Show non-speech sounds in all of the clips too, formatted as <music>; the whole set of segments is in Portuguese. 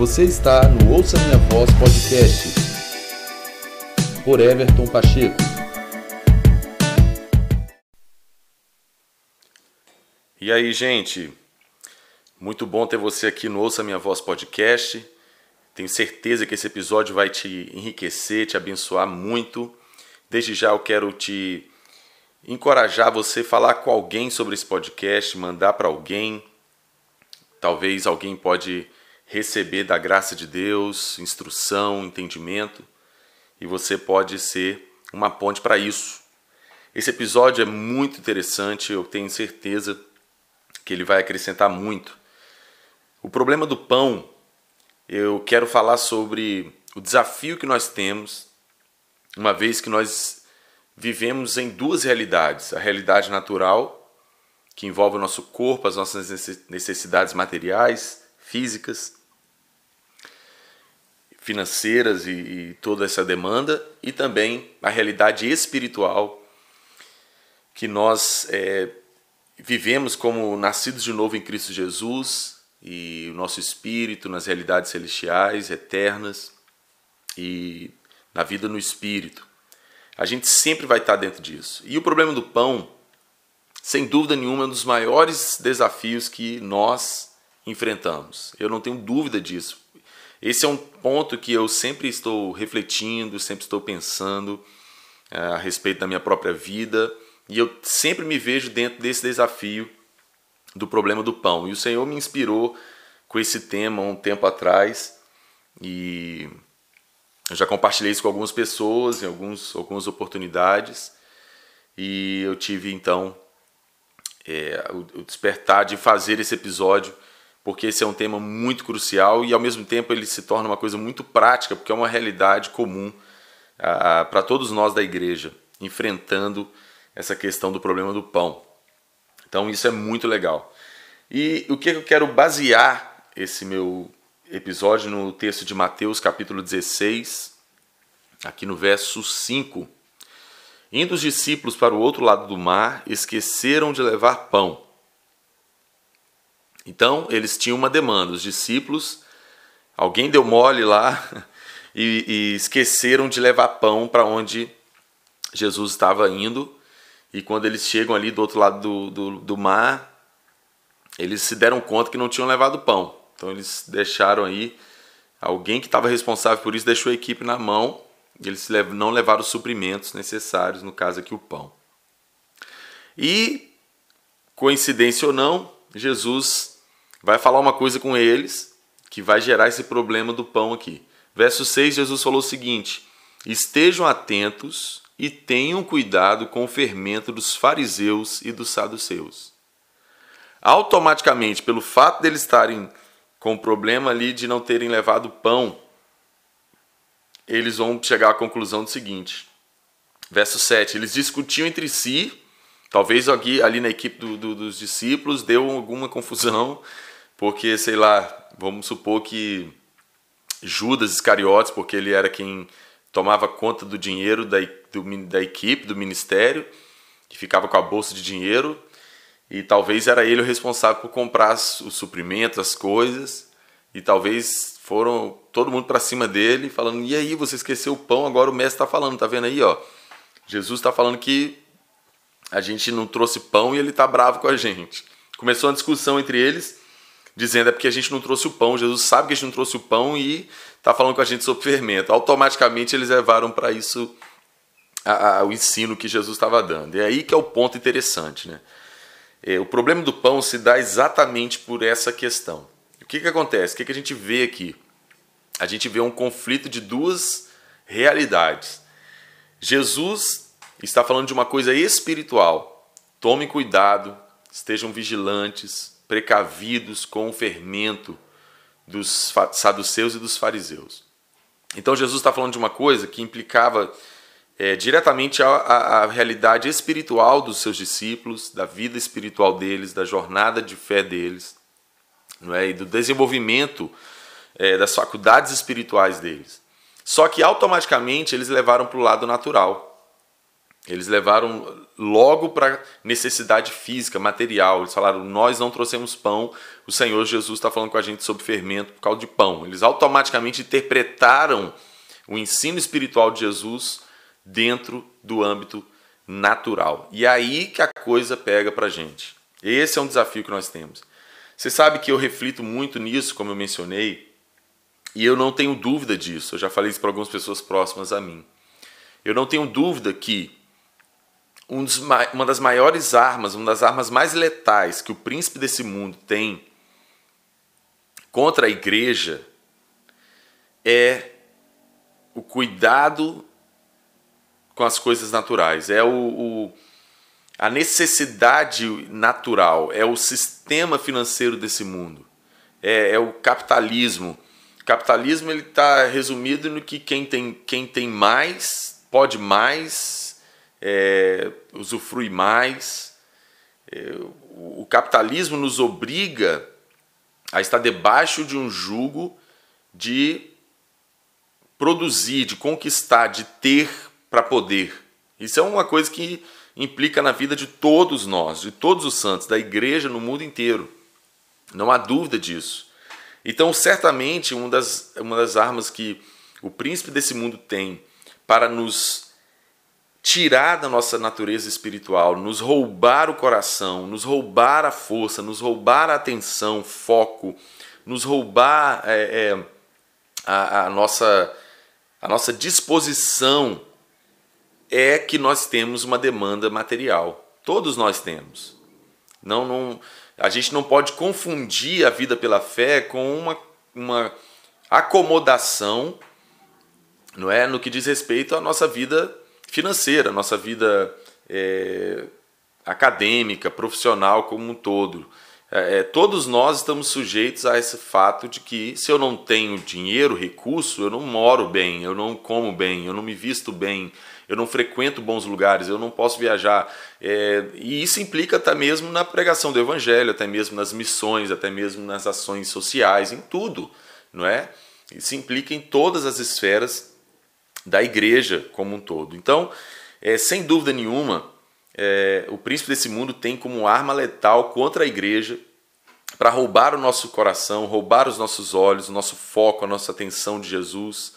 Você está no Ouça Minha Voz Podcast por Everton Pacheco. E aí, gente? Muito bom ter você aqui no Ouça Minha Voz Podcast. Tenho certeza que esse episódio vai te enriquecer, te abençoar muito. Desde já eu quero te encorajar você a falar com alguém sobre esse podcast, mandar para alguém. Talvez alguém pode receber da graça de Deus, instrução, entendimento, e você pode ser uma ponte para isso. Esse episódio é muito interessante, eu tenho certeza que ele vai acrescentar muito. O problema do pão, eu quero falar sobre o desafio que nós temos, uma vez que nós vivemos em duas realidades: a realidade natural, que envolve o nosso corpo, as nossas necessidades materiais, físicas, financeiras e, e toda essa demanda, e também a realidade espiritual, que nós é, vivemos como nascidos de novo em Cristo Jesus e o nosso espírito nas realidades celestiais, eternas e na vida no espírito. A gente sempre vai estar dentro disso. E o problema do pão, sem dúvida nenhuma, é um dos maiores desafios que nós enfrentamos. Eu não tenho dúvida disso. Esse é um ponto que eu sempre estou refletindo, sempre estou pensando é, a respeito da minha própria vida e eu sempre me vejo dentro desse desafio do problema do pão. E o Senhor me inspirou com esse tema um tempo atrás e eu já compartilhei isso com algumas pessoas em alguns, algumas oportunidades e eu tive então é, o, o despertar de fazer esse episódio porque esse é um tema muito crucial e ao mesmo tempo ele se torna uma coisa muito prática porque é uma realidade comum para todos nós da igreja enfrentando essa questão do problema do pão. Então isso é muito legal. E o que eu quero basear esse meu episódio no texto de Mateus, capítulo 16, aqui no verso 5. Indo os discípulos para o outro lado do mar, esqueceram de levar pão. Então, eles tinham uma demanda, os discípulos, alguém deu mole lá <laughs> e, e esqueceram de levar pão para onde Jesus estava indo. E quando eles chegam ali do outro lado do, do, do mar, eles se deram conta que não tinham levado pão. Então eles deixaram aí, alguém que estava responsável por isso deixou a equipe na mão, eles não levaram os suprimentos necessários, no caso aqui o pão. E, coincidência ou não, Jesus vai falar uma coisa com eles que vai gerar esse problema do pão aqui. Verso 6, Jesus falou o seguinte: Estejam atentos e tenham cuidado com o fermento dos fariseus e dos saduceus. Automaticamente, pelo fato deles estarem com o problema ali de não terem levado pão, eles vão chegar à conclusão do seguinte: verso 7, eles discutiam entre si, talvez aqui, ali na equipe do, do, dos discípulos deu alguma confusão, porque, sei lá, vamos supor que Judas Iscariotes, porque ele era quem tomava conta do dinheiro da, do, da equipe, do ministério, que ficava com a bolsa de dinheiro, e talvez era ele o responsável por comprar os suprimentos, as coisas, e talvez foram todo mundo para cima dele, falando: e aí, você esqueceu o pão, agora o mestre está falando, tá vendo aí, ó? Jesus está falando que a gente não trouxe pão e ele está bravo com a gente. Começou uma discussão entre eles, dizendo é porque a gente não trouxe o pão. Jesus sabe que a gente não trouxe o pão e está falando com a gente sobre fermento. Automaticamente eles levaram para isso a, a, o ensino que Jesus estava dando. E é aí que é o ponto interessante. Né? É, o problema do pão se dá exatamente por essa questão. O que, que acontece? O que, que a gente vê aqui? A gente vê um conflito de duas realidades. Jesus está falando de uma coisa espiritual. Tomem cuidado, estejam vigilantes, precavidos com o fermento dos saduceus e dos fariseus. Então Jesus está falando de uma coisa que implicava é, diretamente a, a, a, realidade espiritual dos seus discípulos, da vida espiritual deles, da jornada de fé deles, não é? e do desenvolvimento é, das faculdades espirituais deles. Só que automaticamente eles levaram para o lado natural. Eles levaram logo para necessidade física, material. Eles falaram: Nós não trouxemos pão, o Senhor Jesus está falando com a gente sobre fermento por causa de pão. Eles automaticamente interpretaram o ensino espiritual de Jesus dentro do âmbito natural. E aí que a coisa pega para a gente. Esse é um desafio que nós temos. Você sabe que eu reflito muito nisso, como eu mencionei, e eu não tenho dúvida disso. Eu já falei isso para algumas pessoas próximas a mim. Eu não tenho dúvida que um dos, uma das maiores armas, uma das armas mais letais que o príncipe desse mundo tem contra a igreja é o cuidado com as coisas naturais, é o, o, a necessidade natural, é o sistema financeiro desse mundo, é, é o capitalismo. O capitalismo ele está resumido no que quem tem, quem tem mais pode mais, é, usufrui mais. É, o capitalismo nos obriga a estar debaixo de um jugo de produzir, de conquistar, de ter para poder. Isso é uma coisa que implica na vida de todos nós, de todos os santos, da igreja no mundo inteiro. Não há dúvida disso. Então, certamente, uma das, uma das armas que o príncipe desse mundo tem para nos tirar da nossa natureza espiritual, nos roubar o coração, nos roubar a força, nos roubar a atenção, foco, nos roubar é, é, a, a, nossa, a nossa disposição é que nós temos uma demanda material. Todos nós temos. Não, não, a gente não pode confundir a vida pela fé com uma, uma acomodação, não é, no que diz respeito à nossa vida financeira, nossa vida é, acadêmica, profissional como um todo. É, é, todos nós estamos sujeitos a esse fato de que se eu não tenho dinheiro, recurso, eu não moro bem, eu não como bem, eu não me visto bem, eu não frequento bons lugares, eu não posso viajar. É, e isso implica até mesmo na pregação do evangelho, até mesmo nas missões, até mesmo nas ações sociais, em tudo, não é? Isso implica em todas as esferas da igreja como um todo. Então, é, sem dúvida nenhuma, é, o príncipe desse mundo tem como arma letal contra a igreja para roubar o nosso coração, roubar os nossos olhos, o nosso foco, a nossa atenção de Jesus,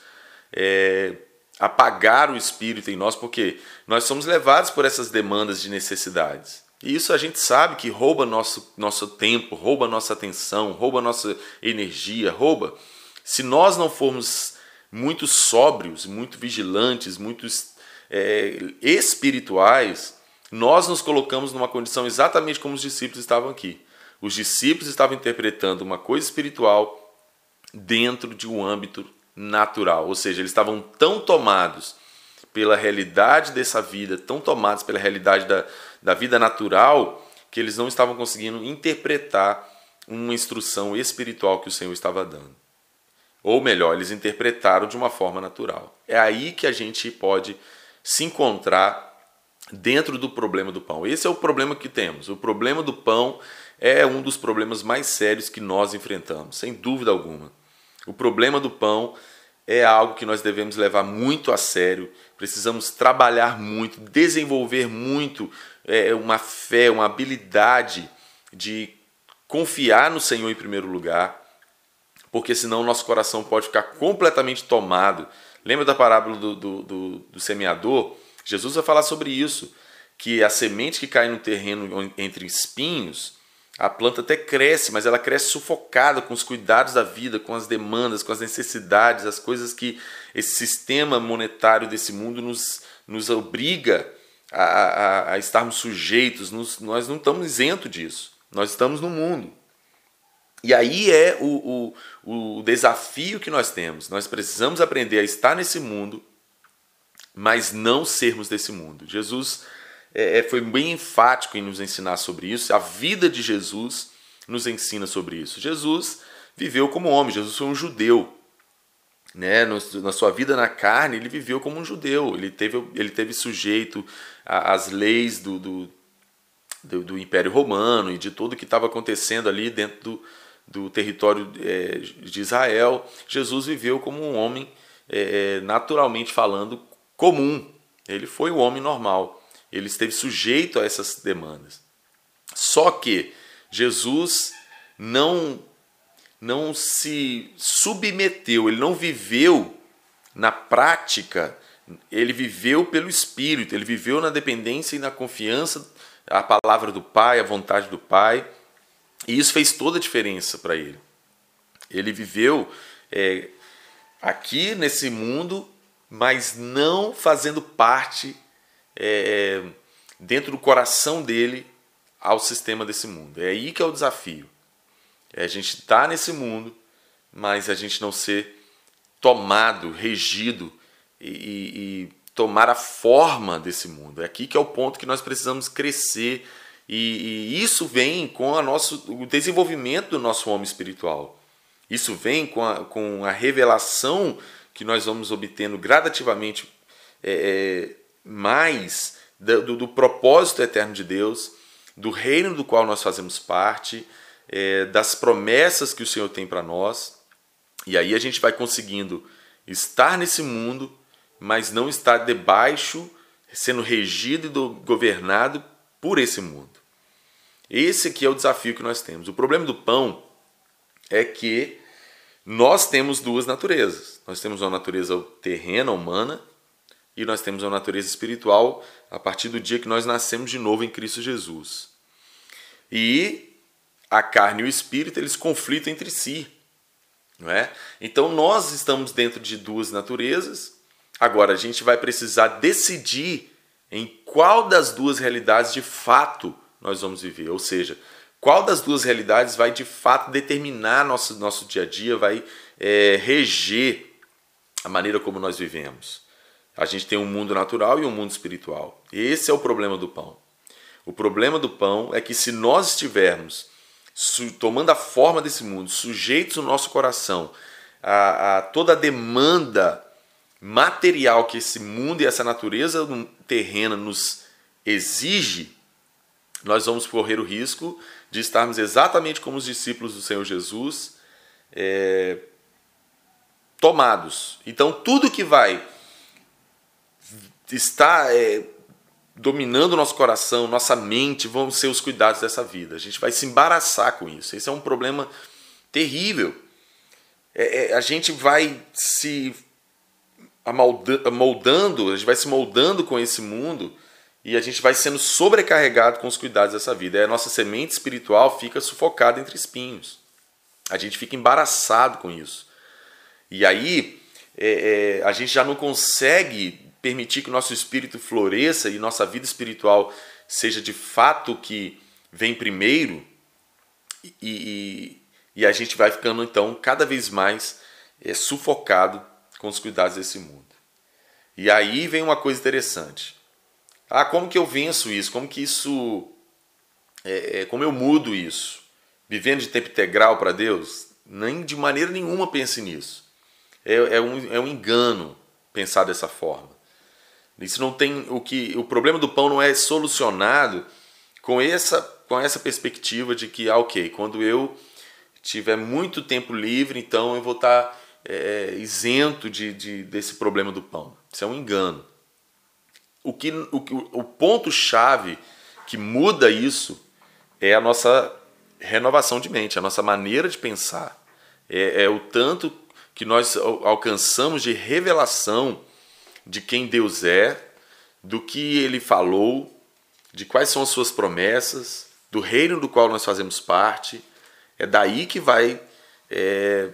é, apagar o espírito em nós, porque nós somos levados por essas demandas de necessidades. E isso a gente sabe que rouba nosso, nosso tempo, rouba nossa atenção, rouba nossa energia, rouba. Se nós não formos muito sóbrios, muito vigilantes, muito é, espirituais, nós nos colocamos numa condição exatamente como os discípulos estavam aqui. Os discípulos estavam interpretando uma coisa espiritual dentro de um âmbito natural, ou seja, eles estavam tão tomados pela realidade dessa vida, tão tomados pela realidade da, da vida natural, que eles não estavam conseguindo interpretar uma instrução espiritual que o Senhor estava dando. Ou melhor, eles interpretaram de uma forma natural. É aí que a gente pode se encontrar dentro do problema do pão. Esse é o problema que temos. O problema do pão é um dos problemas mais sérios que nós enfrentamos, sem dúvida alguma. O problema do pão é algo que nós devemos levar muito a sério, precisamos trabalhar muito, desenvolver muito é, uma fé, uma habilidade de confiar no Senhor em primeiro lugar, porque senão nosso coração pode ficar completamente tomado. Lembra da parábola do, do, do, do semeador? Jesus vai falar sobre isso, que a semente que cai no terreno entre espinhos a planta até cresce, mas ela cresce sufocada com os cuidados da vida, com as demandas, com as necessidades, as coisas que esse sistema monetário desse mundo nos, nos obriga a, a, a estarmos sujeitos. Nos, nós não estamos isentos disso. Nós estamos no mundo. E aí é o, o, o desafio que nós temos. Nós precisamos aprender a estar nesse mundo, mas não sermos desse mundo. Jesus é, é, foi bem enfático em nos ensinar sobre isso. A vida de Jesus nos ensina sobre isso. Jesus viveu como homem, Jesus foi um judeu. Né? na sua vida na carne, ele viveu como um judeu. Ele teve, ele teve sujeito às leis do, do, do, do Império Romano e de tudo que estava acontecendo ali dentro do, do território é, de Israel. Jesus viveu como um homem, é, naturalmente falando, comum. Ele foi o homem normal. ele esteve sujeito a essas demandas. Só que Jesus não não se submeteu, ele não viveu na prática, ele viveu pelo Espírito, ele viveu na dependência e na confiança à palavra do Pai, à vontade do Pai, e isso fez toda a diferença para ele. Ele viveu é, aqui nesse mundo, mas não fazendo parte é, dentro do coração dele ao sistema desse mundo. É aí que é o desafio. É a gente estar tá nesse mundo, mas a gente não ser tomado, regido e, e, e, tomar a forma desse mundo. É aqui que é o ponto que nós precisamos crescer e, e isso vem com a nosso, o desenvolvimento do nosso homem espiritual. Isso vem com a, com a revelação que nós vamos obtendo gradativamente é, é mais do, do propósito eterno de Deus, do reino do qual nós fazemos parte é, das promessas que o Senhor tem para nós. E aí a gente vai conseguindo estar nesse mundo, mas não estar debaixo, sendo regido e governado por esse mundo. Esse aqui é o desafio que nós temos. O problema do pão é que nós temos duas naturezas. Nós temos uma natureza terrena, humana, e nós temos uma natureza espiritual a partir do dia que nós nascemos de novo em Cristo Jesus. E a carne e o espírito, eles conflitam entre si. Não é? Então nós estamos dentro de duas naturezas. Agora a gente vai precisar decidir em qual das duas realidades de fato nós vamos viver. Ou seja, qual das duas realidades vai de fato determinar nosso, nosso dia a dia, vai é, reger a maneira como nós vivemos. A gente tem um mundo natural e um mundo espiritual. Esse é o problema do pão. O problema do pão é que se nós estivermos tomando a forma desse mundo, sujeitos no nosso coração a, a toda a demanda material que esse mundo e essa natureza terrena nos exige, nós vamos correr o risco de estarmos exatamente como os discípulos do Senhor Jesus, é, tomados. Então, tudo que vai estar é, dominando nosso coração, nossa mente, vão ser os cuidados dessa vida. A gente vai se embaraçar com isso. Esse é um problema terrível. É, é, a gente vai se moldando, a gente vai se moldando com esse mundo e a gente vai sendo sobrecarregado com os cuidados dessa vida. E a nossa semente espiritual fica sufocada entre espinhos. A gente fica embaraçado com isso. E aí é, é, a gente já não consegue permitir que o nosso espírito floresça e nossa vida espiritual seja de fato que vem primeiro, e, e, e a gente vai ficando então cada vez mais é, sufocado com os cuidados desse mundo. E aí vem uma coisa interessante. Ah, como que eu venço isso? Como que isso. É, é como eu mudo isso? Vivendo de tempo integral para Deus? Nem de maneira nenhuma pense nisso. É, é, um, é um engano pensar dessa forma. Isso não tem o que o problema do pão não é solucionado com essa com essa perspectiva de que ah, ok, quando eu tiver muito tempo livre, então eu vou estar é, isento de, de, desse problema do pão. Isso é um engano. O que o, o ponto chave que muda isso é a nossa renovação de mente, a nossa maneira de pensar. É, é o tanto que nós alcançamos de revelação de quem Deus é, do que ele falou, de quais são as suas promessas, do reino do qual nós fazemos parte. É daí que vai é,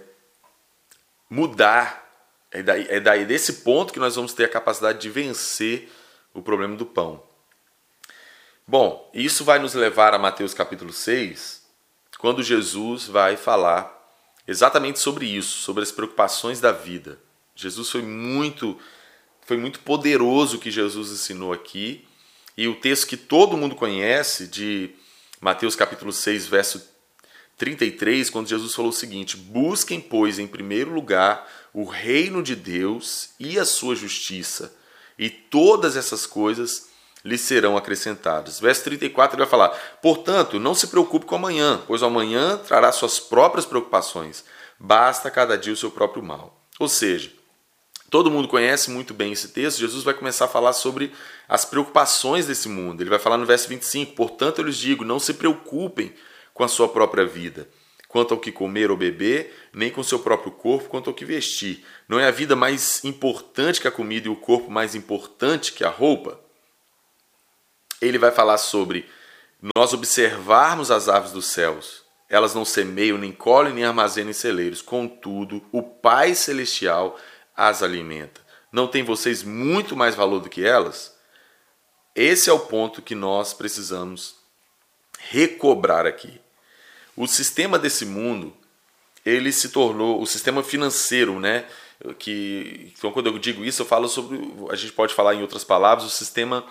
mudar. É daí, é daí desse ponto que nós vamos ter a capacidade de vencer o problema do pão. Bom, isso vai nos levar a Mateus capítulo 6, quando Jesus vai falar exatamente sobre isso, sobre as preocupações da vida. Jesus foi muito foi muito poderoso o que Jesus ensinou aqui. E o texto que todo mundo conhece, de Mateus capítulo 6, verso 33, quando Jesus falou o seguinte: Busquem, pois, em primeiro lugar o reino de Deus e a sua justiça, e todas essas coisas lhes serão acrescentadas. Verso 34 ele vai falar: Portanto, não se preocupe com amanhã, pois amanhã trará suas próprias preocupações. Basta cada dia o seu próprio mal. Ou seja, Todo mundo conhece muito bem esse texto. Jesus vai começar a falar sobre as preocupações desse mundo. Ele vai falar no verso 25: Portanto, eu lhes digo, não se preocupem com a sua própria vida, quanto ao que comer ou beber, nem com seu próprio corpo, quanto ao que vestir. Não é a vida mais importante que a comida e o corpo mais importante que a roupa? Ele vai falar sobre nós observarmos as aves dos céus. Elas não semeiam, nem colhem, nem armazenam em celeiros. Contudo, o Pai Celestial as alimenta. Não tem vocês muito mais valor do que elas? Esse é o ponto que nós precisamos recobrar aqui. O sistema desse mundo, ele se tornou o sistema financeiro, né? Que então quando eu digo isso, eu falo sobre, a gente pode falar em outras palavras, o sistema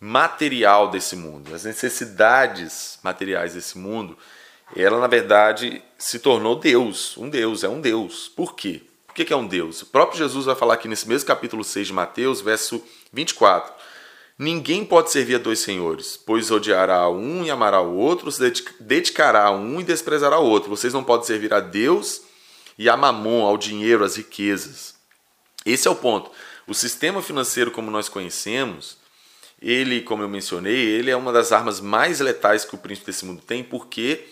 material desse mundo, as necessidades materiais desse mundo, ela na verdade se tornou Deus, um Deus, é um Deus. Por quê? O que é um Deus? O próprio Jesus vai falar aqui nesse mesmo capítulo 6 de Mateus, verso 24. Ninguém pode servir a dois senhores, pois odiará a um e amará o outro, se dedicará a um e desprezará o outro. Vocês não podem servir a Deus e a mamon, ao dinheiro, às riquezas. Esse é o ponto. O sistema financeiro como nós conhecemos, ele, como eu mencionei, ele é uma das armas mais letais que o príncipe desse mundo tem, porque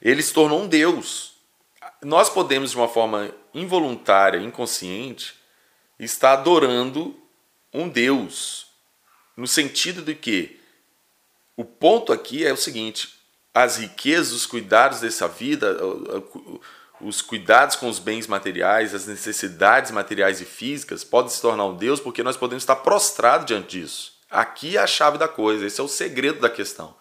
ele se tornou um Deus. Nós podemos, de uma forma involuntária, inconsciente, estar adorando um Deus. No sentido de que o ponto aqui é o seguinte: as riquezas, os cuidados dessa vida, os cuidados com os bens materiais, as necessidades materiais e físicas podem se tornar um Deus porque nós podemos estar prostrados diante disso. Aqui é a chave da coisa, esse é o segredo da questão.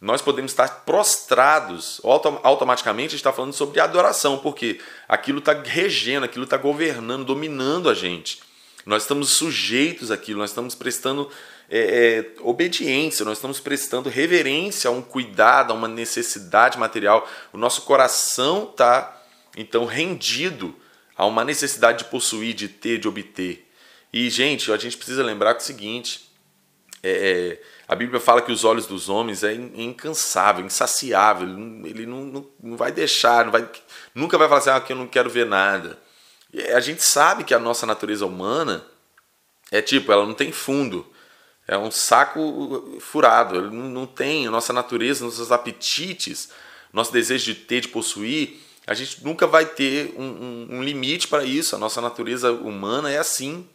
Nós podemos estar prostrados, automaticamente está falando sobre adoração, porque aquilo está regendo, aquilo está governando, dominando a gente. Nós estamos sujeitos àquilo, nós estamos prestando é, é, obediência, nós estamos prestando reverência a um cuidado, a uma necessidade material. O nosso coração está então rendido a uma necessidade de possuir, de ter, de obter. E, gente, a gente precisa lembrar que é o seguinte: é, é, a Bíblia fala que os olhos dos homens é incansável, insaciável. Ele não, não, não vai deixar, não vai, nunca vai falar assim, ah, que eu não quero ver nada. E a gente sabe que a nossa natureza humana é tipo, ela não tem fundo. É um saco furado. Ele não, tem nossa natureza, nossos apetites, nosso desejo de ter, de possuir a gente nunca vai ter um, um, um limite para isso. A nossa natureza humana é assim.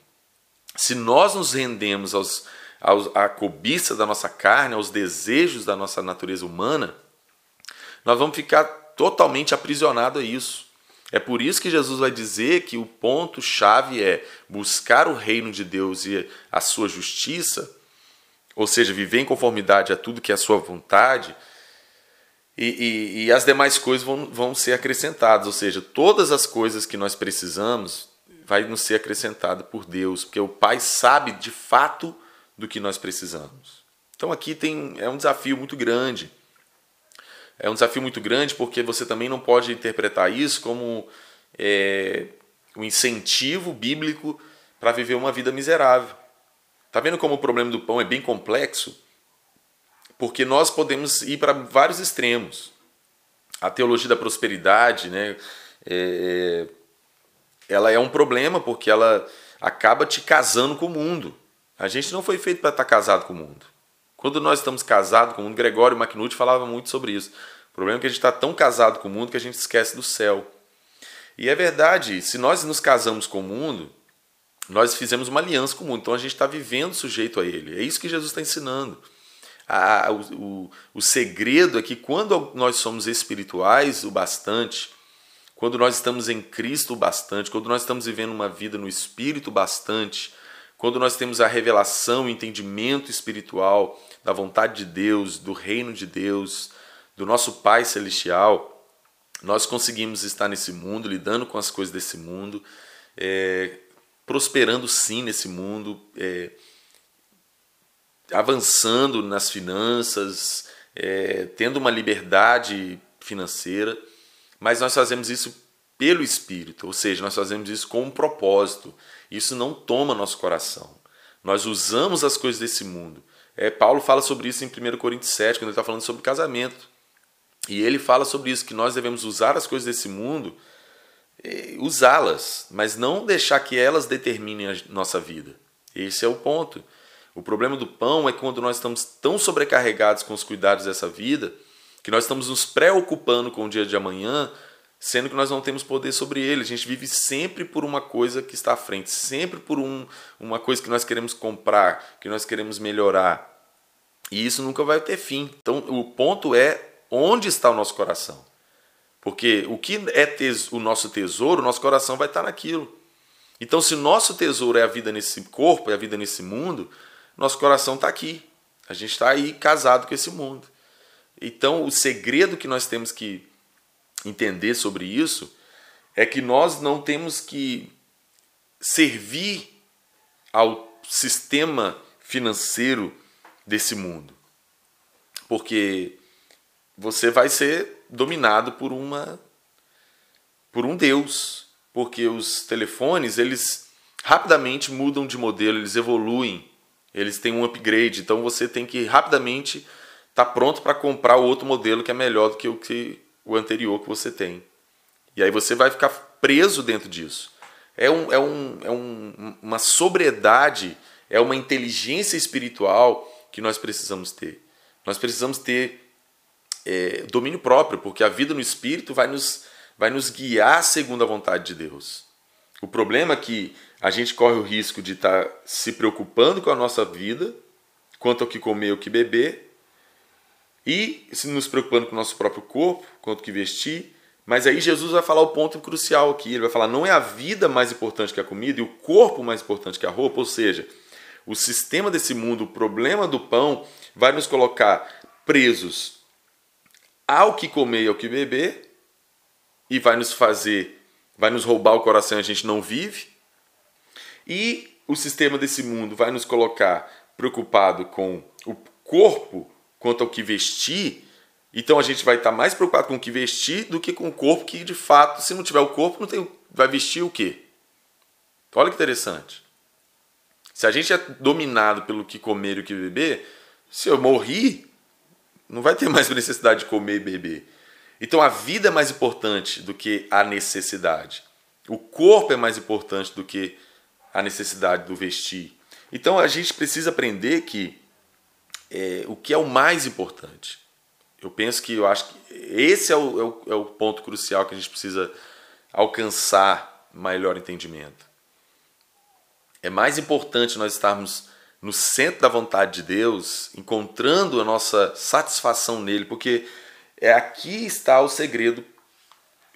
Se nós nos rendemos aos, aos, à cobiça da nossa carne, aos desejos da nossa natureza humana, nós vamos ficar totalmente aprisionados a isso. É por isso que Jesus vai dizer que o ponto-chave é buscar o reino de Deus e a sua justiça, ou seja, viver em conformidade a tudo que é a sua vontade, e, e, e, as demais coisas vão, vão ser acrescentadas, ou seja, todas as coisas que nós precisamos vai nos ser acrescentada por Deus, porque o Pai sabe de fato do que nós precisamos. Então aqui tem é um desafio muito grande. É um desafio muito grande porque você também não pode interpretar isso como é, um incentivo bíblico para viver uma vida miserável. Tá vendo como o problema do pão é bem complexo? porque nós podemos ir para vários extremos. A teologia da prosperidade, né, é, ela é um problema porque ela acaba te casando com o mundo. A gente não foi feito para estar casado com o mundo. Quando nós estamos casados com o mundo, Gregório Macnucci falava muito sobre isso. O problema é que a gente está tão casado com o mundo que a gente esquece do céu. E é verdade, se nós nos casamos com o mundo, nós fizemos uma aliança com o mundo, então a gente está vivendo sujeito a ele. É isso que Jesus está ensinando a, o, o segredo é que quando nós somos espirituais o bastante, quando nós estamos em Cristo o bastante, quando nós estamos vivendo uma vida no Espírito bastante, quando nós temos a revelação, o entendimento espiritual da vontade de Deus, do reino de Deus, do nosso Pai Celestial, nós conseguimos estar nesse mundo, lidando com as coisas desse mundo, é, prosperando sim nesse mundo, é, avançando nas finanças, é, tendo uma liberdade financeira, mas nós fazemos isso pelo Espírito, ou seja, nós fazemos isso com um propósito. Isso não toma nosso coração. Nós usamos as coisas desse mundo. É, Paulo fala sobre isso em 1 Coríntios 7, quando ele está falando sobre casamento. E ele fala sobre isso, que nós devemos usar as coisas desse mundo usá-las, mas não deixar que elas determinem a nossa vida. Esse é o ponto. O problema do pão é quando nós estamos tão sobrecarregados com os cuidados dessa vida que nós estamos nos preocupando com o dia de amanhã, sendo que nós não temos poder sobre ele. A gente vive sempre por uma coisa que está à frente, sempre por um, uma coisa que nós queremos comprar, que nós queremos melhorar. E isso nunca vai ter fim. Então, o ponto é onde está o nosso coração. Porque o que é o nosso tesouro, o nosso coração vai estar naquilo. Então, se nosso tesouro é a vida nesse corpo, é a vida nesse mundo, nosso coração está aqui. A gente está aí casado com esse mundo. Então, o segredo que nós temos que entender sobre isso é que nós não temos que servir ao sistema financeiro desse mundo. Porque você vai ser dominado por uma por um Deus, porque os telefones, eles rapidamente mudam de modelo, eles evoluem, eles têm um upgrade, então você tem que rapidamente está pronto para comprar outro modelo que é melhor do que o, que o anterior que você tem. E aí você vai ficar preso dentro disso. É, um, é, um, é um, uma sobriedade, é uma inteligência espiritual que nós precisamos ter. Nós precisamos ter é, domínio próprio, porque a vida no espírito vai nos, vai nos guiar segundo a vontade de Deus. O problema é que a gente corre o risco de estar tá se preocupando com a nossa vida, quanto ao que comer ou que beber, e se nos preocupando com o nosso próprio corpo, quanto que vestir. Mas aí Jesus vai falar o ponto crucial aqui. Ele vai falar: não é a vida mais importante que a comida e o corpo mais importante que a roupa. Ou seja, o sistema desse mundo, o problema do pão, vai nos colocar presos ao que comer e ao que beber e vai nos fazer, vai nos roubar o coração e a gente não vive. E o sistema desse mundo vai nos colocar preocupado com o corpo quanto ao que vestir, então a gente vai estar mais preocupado com o que vestir do que com o corpo, que de fato, se não tiver o corpo, não tem, vai vestir o quê? Olha que interessante. Se a gente é dominado pelo que comer e o que beber, se eu morrer, não vai ter mais <laughs> necessidade de comer e beber. Então a vida é mais importante do que a necessidade. O corpo é mais importante do que a necessidade do vestir. Então a gente precisa aprender que é, o que é o mais importante. Eu penso que eu acho que esse é o, é o, é o ponto crucial que a gente precisa alcançar maior entendimento. É mais importante nós estarmos no centro da vontade de Deus, encontrando a nossa satisfação nele, porque é aqui está o segredo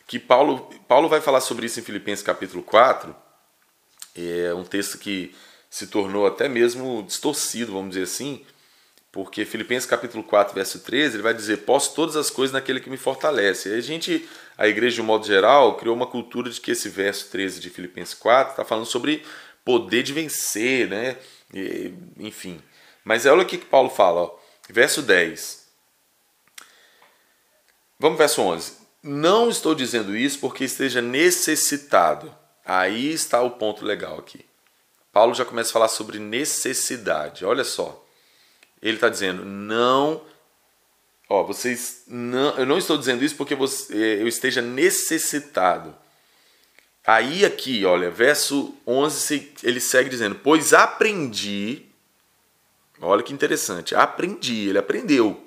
que Paulo, Paulo vai falar sobre isso em Filipenses capítulo 4. É um texto que se tornou até mesmo distorcido, vamos dizer assim, porque Filipenses capítulo 4, verso 13, ele vai dizer: "Posso todas as coisas naquele que me fortalece". E a gente, a igreja de um modo geral, criou uma cultura de que esse verso 13 de Filipenses 4 está falando sobre poder de vencer, né? E, enfim. Mas olha o que Paulo fala, ó. verso 10. Vamos verso 11. Não estou dizendo isso porque esteja necessitado. Aí está o ponto legal aqui. Paulo já começa a falar sobre necessidade. Olha só. Ele está dizendo: não, ó, vocês não, eu não estou dizendo isso porque você, eu esteja necessitado. Aí aqui, olha, verso 11, ele segue dizendo: pois aprendi. Olha que interessante, aprendi, ele aprendeu.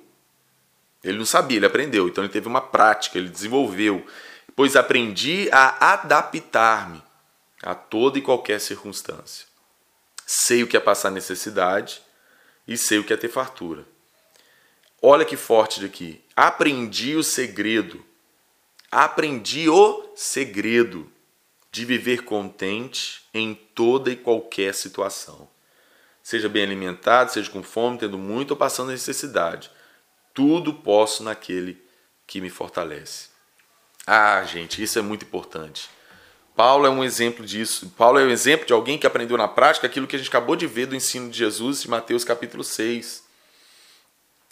Ele não sabia, ele aprendeu, então ele teve uma prática, ele desenvolveu. Pois aprendi a adaptar-me a toda e qualquer circunstância. Sei o que é passar necessidade e sei o que é ter fartura. Olha que forte daqui. Aprendi o segredo. Aprendi o segredo de viver contente em toda e qualquer situação. Seja bem alimentado, seja com fome, tendo muito ou passando necessidade. Tudo posso naquele que me fortalece. Ah, gente, isso é muito importante. Paulo é um exemplo disso. Paulo é um exemplo de alguém que aprendeu na prática aquilo que a gente acabou de ver do ensino de Jesus de Mateus capítulo 6.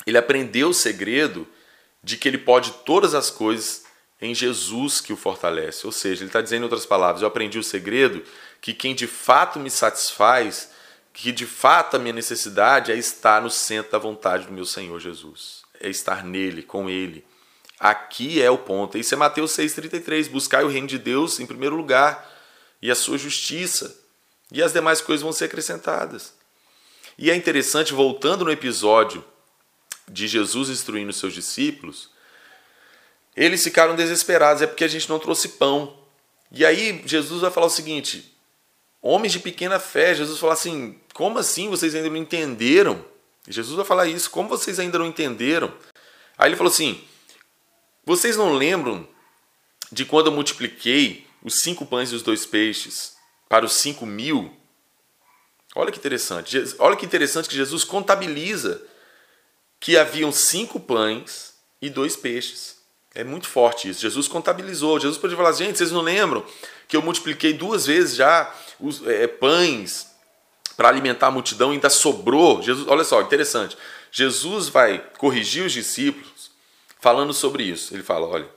Ele aprendeu o segredo de que ele pode todas as coisas em Jesus que o fortalece. Ou seja, ele está dizendo em outras palavras: eu aprendi o segredo que quem de fato me satisfaz, que de fato a minha necessidade é estar no centro da vontade do meu Senhor Jesus, é estar nele, com ele. Aqui é o ponto. Isso é Mateus 6,33. Buscai o reino de Deus em primeiro lugar e a sua justiça. E as demais coisas vão ser acrescentadas. E é interessante, voltando no episódio de Jesus instruindo os seus discípulos, eles ficaram desesperados, é porque a gente não trouxe pão. E aí Jesus vai falar o seguinte: homens de pequena fé, Jesus fala assim: como assim vocês ainda não entenderam? Jesus vai falar isso, como vocês ainda não entenderam? Aí ele falou assim: vocês não lembram de quando eu multipliquei os cinco pães e os dois peixes para os cinco mil? Olha que interessante. Olha que interessante que Jesus contabiliza que haviam cinco pães e dois peixes. É muito forte isso. Jesus contabilizou. Jesus pode falar, gente, vocês não lembram que eu multipliquei duas vezes já os é, pães para alimentar a multidão, ainda sobrou. Jesus, olha só, interessante. Jesus vai corrigir os discípulos falando sobre isso. Ele fala, olha,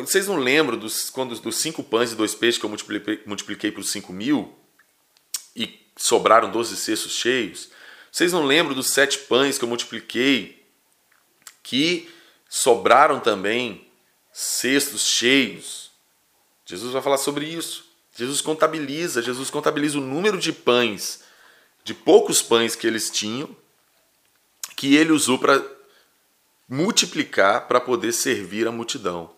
vocês não lembram dos, quando, dos cinco pães e dois peixes que eu multipliquei, multipliquei os cinco mil e sobraram doze cestos cheios? Vocês não lembram dos sete pães que eu multipliquei que sobraram também cestos cheios. Jesus vai falar sobre isso. Jesus contabiliza, Jesus contabiliza o número de pães, de poucos pães que eles tinham, que ele usou para multiplicar para poder servir a multidão.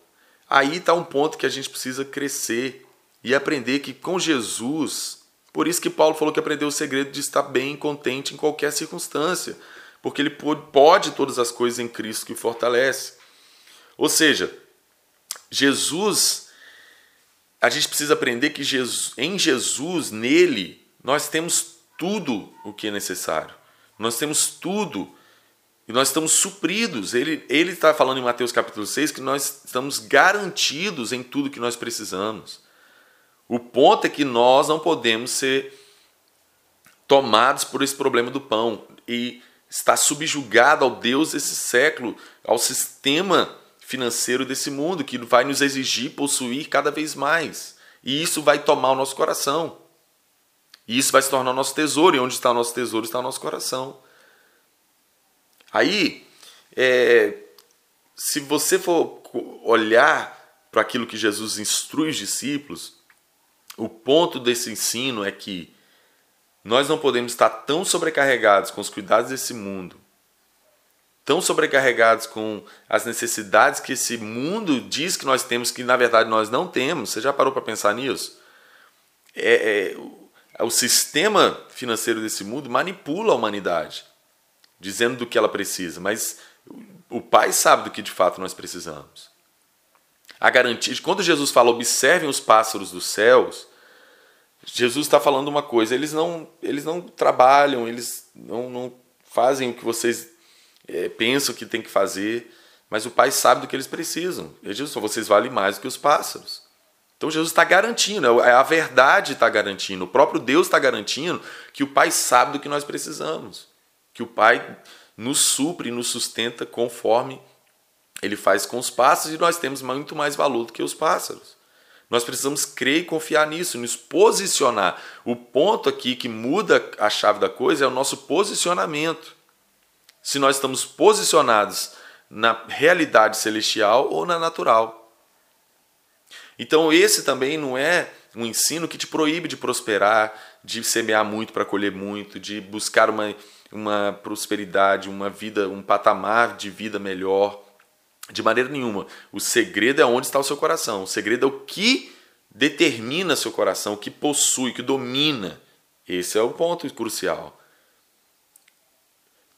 Aí está um ponto que a gente precisa crescer e aprender que com Jesus, por isso que Paulo falou que aprendeu o segredo de estar bem contente em qualquer circunstância porque ele pode todas as coisas em Cristo que fortalece. Ou seja, Jesus, a gente precisa aprender que Jesus, em Jesus, nele, nós temos tudo o que é necessário. Nós temos tudo e nós estamos supridos. Ele, ele está falando em Mateus capítulo 6 que nós estamos garantidos em tudo que nós precisamos. O ponto é que nós não podemos ser tomados por esse problema do pão. E está subjugado ao Deus desse século, ao sistema financeiro desse mundo, que vai nos exigir possuir cada vez mais. E isso vai tomar o nosso coração. E isso vai se tornar o nosso tesouro, e onde está o nosso tesouro está o nosso coração. Aí, é, se você for olhar para aquilo que Jesus instrui os discípulos, o ponto desse ensino é que nós não podemos estar tão sobrecarregados com os cuidados desse mundo, tão sobrecarregados com as necessidades que esse mundo diz que nós temos, que na verdade nós não temos. Você já parou para pensar nisso? É, é, o sistema financeiro desse mundo manipula a humanidade, dizendo do que ela precisa, mas o Pai sabe do que de fato nós precisamos. A garantia, quando Jesus fala, observem os pássaros dos céus, Jesus está falando uma coisa, eles não, eles não trabalham, eles não, não fazem o que vocês é, pensam que tem que fazer, mas o Pai sabe do que eles precisam. Jesus falou, vocês valem mais do que os pássaros. Então Jesus está garantindo, é a verdade está garantindo, o próprio Deus está garantindo que o Pai sabe do que nós precisamos, que o Pai nos supre, nos sustenta conforme Ele faz com os pássaros e nós temos muito mais valor do que os pássaros. Nós precisamos crer e confiar nisso, nos posicionar. O ponto aqui que muda a chave da coisa é o nosso posicionamento. Se nós estamos posicionados na realidade celestial ou na natural. Então, esse também não é um ensino que te proíbe de prosperar, de semear muito para colher muito, de buscar uma, uma prosperidade, uma vida, um patamar de vida melhor. De maneira nenhuma. O segredo é onde está o seu coração. O segredo é o que determina seu coração, o que possui, o que domina. Esse é o ponto crucial.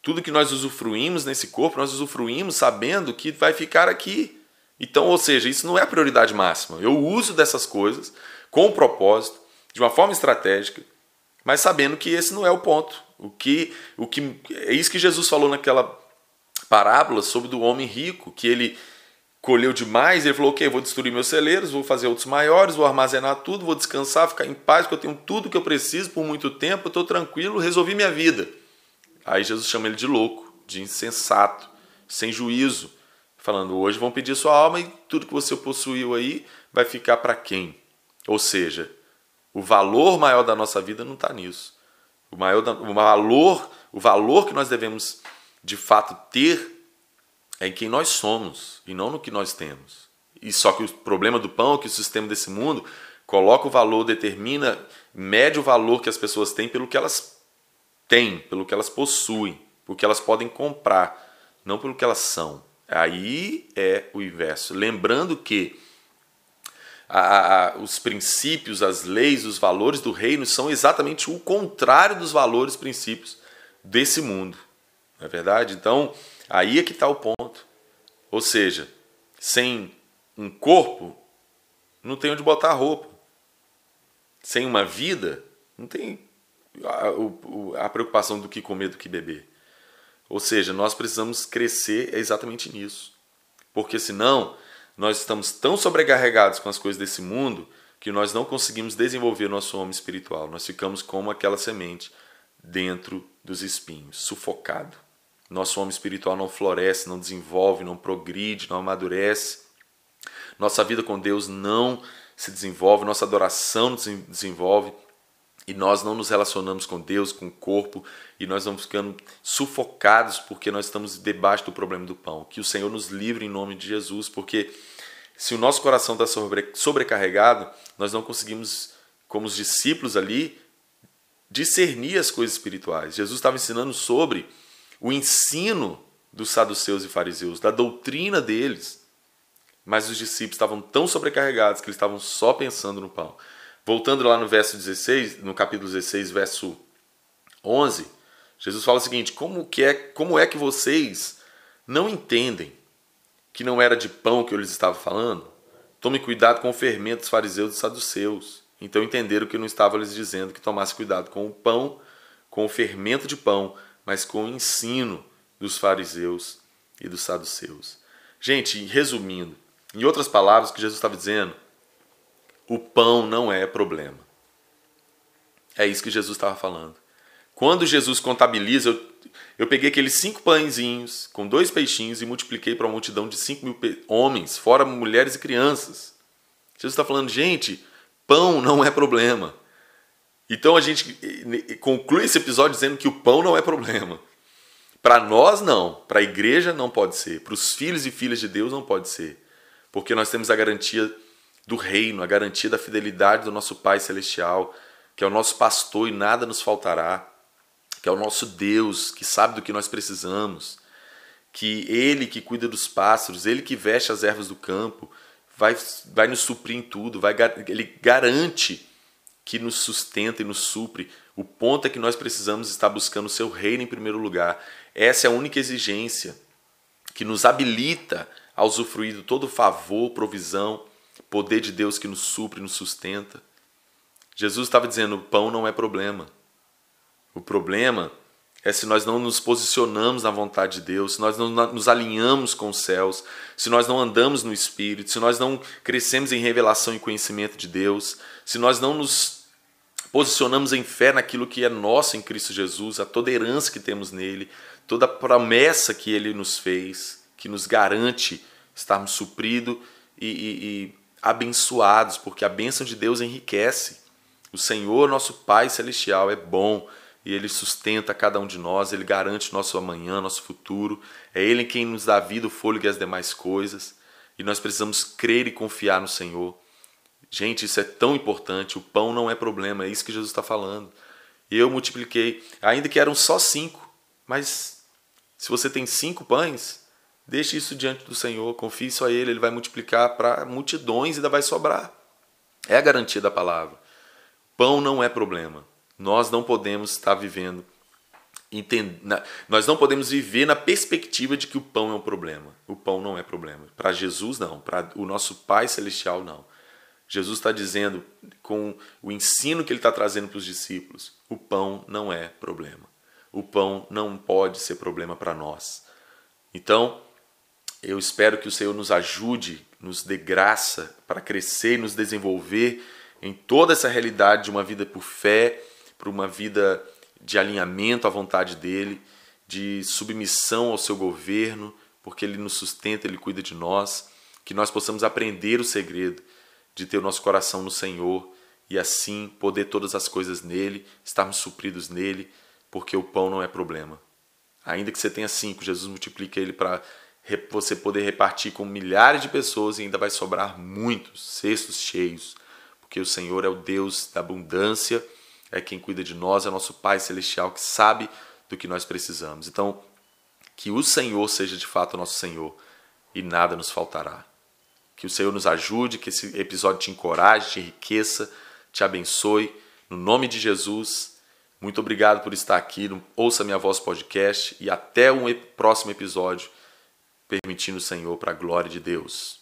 Tudo que nós usufruímos nesse corpo, nós usufruímos sabendo que vai ficar aqui. Então, ou seja, isso não é a prioridade máxima. Eu uso dessas coisas com um propósito, de uma forma estratégica, mas sabendo que esse não é o ponto. O que, o que é isso que Jesus falou naquela parábola sobre o homem rico, que ele colheu demais, ele falou: Ok, vou destruir meus celeiros, vou fazer outros maiores, vou armazenar tudo, vou descansar, ficar em paz, porque eu tenho tudo que eu preciso por muito tempo, eu estou tranquilo, resolvi minha vida. Aí Jesus chama ele de louco, de insensato, sem juízo, falando: Hoje vão pedir sua alma e tudo que você possuiu aí vai ficar para quem? Ou seja, o valor maior da nossa vida não está nisso. O, maior, o valor, o valor que nós devemos de fato ter é em quem nós somos e não no que nós temos. E só que o problema do pão é que o sistema desse mundo coloca o valor, determina, mede o valor que as pessoas têm pelo que elas têm, pelo que elas possuem, pelo que elas podem comprar, não pelo que elas são. Aí é o inverso. Lembrando que a, a, os princípios, as leis, os valores do reino são exatamente o contrário dos valores, princípios desse mundo. Não é verdade? Então, aí é que está o ponto. Ou seja, sem um corpo, não tem onde botar a roupa. Sem uma vida, não tem a, a preocupação do que comer, do que beber. Ou seja, nós precisamos crescer exatamente nisso. Porque senão, nós estamos tão sobrecarregados com as coisas desse mundo que nós não conseguimos desenvolver nosso homem espiritual. Nós ficamos como aquela semente dentro dos espinhos, sufocado. Nosso homem espiritual não floresce, não desenvolve, não progride, não amadurece. Nossa vida com Deus não se desenvolve, nossa adoração não se desenvolve e nós não nos relacionamos com Deus, com o corpo, e nós vamos ficando sufocados porque nós estamos debaixo do problema do pão. Que o Senhor nos livre em nome de Jesus, porque se o nosso coração está sobre, sobrecarregado, nós não conseguimos, como os discípulos ali, discernir as coisas espirituais. Jesus estava ensinando sobre o ensino dos saduceus e fariseus, da doutrina deles. Mas os discípulos estavam tão sobrecarregados que eles estavam só pensando no pão. Voltando lá no verso 16, no capítulo 16, verso 11, Jesus fala o seguinte: como, que é, como é que vocês não entendem que não era de pão que eu lhes estava falando? Tome cuidado com o fermento dos fariseus e saduceus. Então entenderam que eu não estava lhes dizendo que tomasse cuidado com o pão, com o fermento de pão, mas com o ensino dos fariseus e dos saduceus. Gente, resumindo, em outras palavras, o que Jesus estava dizendo o pão não é problema. É isso que Jesus estava falando. Quando Jesus contabiliza, eu, eu peguei aqueles cinco pãezinhos com dois peixinhos e multipliquei para uma multidão de cinco mil homens, fora mulheres e crianças. Jesus está falando, gente, pão não é problema. Então a gente conclui esse episódio dizendo que o pão não é problema. Para nós, não. Para a igreja, não pode ser. Para os filhos e filhas de Deus, não pode ser. Porque nós temos a garantia do reino, a garantia da fidelidade do nosso Pai Celestial, que é o nosso pastor e nada nos faltará, que é o nosso Deus, que sabe do que nós precisamos, que Ele que cuida dos pássaros, Ele que veste as ervas do campo, vai, vai nos suprir em tudo, vai, Ele garante que nos sustenta e nos supre. O ponto é que nós precisamos estar buscando o seu reino em primeiro lugar. Essa é a única exigência que nos habilita a usufruir de todo favor, provisão poder de Deus que nos supre, nos sustenta. Jesus estava dizendo: o pão não é problema. O problema é se nós não nos posicionamos na vontade de Deus, se nós não nos alinhamos com os céus, se nós não andamos no Espírito, se nós não crescemos em revelação e conhecimento de Deus, se nós não nos posicionamos em fé naquilo que é nosso em Cristo Jesus, a toda herança que temos nele, toda promessa que ele nos fez, que nos garante estarmos supridos e, e, e abençoados, porque a bênção de Deus enriquece. O Senhor, nosso Pai Celestial, é bom e Ele sustenta cada um de nós, Ele garante nosso amanhã, nosso futuro. É Ele quem nos dá vida, o fôlego e as demais coisas. E nós precisamos crer e confiar no Senhor. Gente, isso é tão importante. O pão não é problema, é isso que Jesus está falando. Eu multipliquei, ainda que eram só cinco, mas se você tem cinco pães, Deixe isso diante do Senhor, confie só a Ele, Ele vai multiplicar para multidões e ainda vai sobrar. É a garantia da palavra. Pão não é problema. Nós não podemos estar vivendo, entend... nós não podemos viver na perspectiva de que o pão é um problema. O pão não é problema. Para Jesus, não. Para o nosso Pai Celestial, não. Jesus está dizendo, com o ensino que ele está trazendo para os discípulos, o pão não é problema. O pão não pode ser problema para nós. Então, eu espero que o Senhor nos ajude, nos dê graça para crescer e nos desenvolver em toda essa realidade de uma vida por fé, para uma vida de alinhamento à vontade dele, de submissão ao seu governo, porque ele nos sustenta, ele cuida de nós, que nós possamos aprender o segredo de ter o nosso coração no Senhor e assim poder todas as coisas nele, estarmos supridos nele, porque o pão não é problema. Ainda que você tenha cinco, Jesus multiplica ele para você poder repartir com milhares de pessoas e ainda vai sobrar muitos cestos cheios, porque o Senhor é o Deus da abundância, é quem cuida de nós, é nosso Pai celestial que sabe do que nós precisamos. Então, que o Senhor seja de fato nosso Senhor e nada nos faltará. Que o Senhor nos ajude, que esse episódio te encoraje, te enriqueça, te abençoe. No nome de Jesus, muito obrigado por estar aqui no Ouça Minha Voz podcast e até um próximo episódio, permitindo o Senhor para a glória de Deus.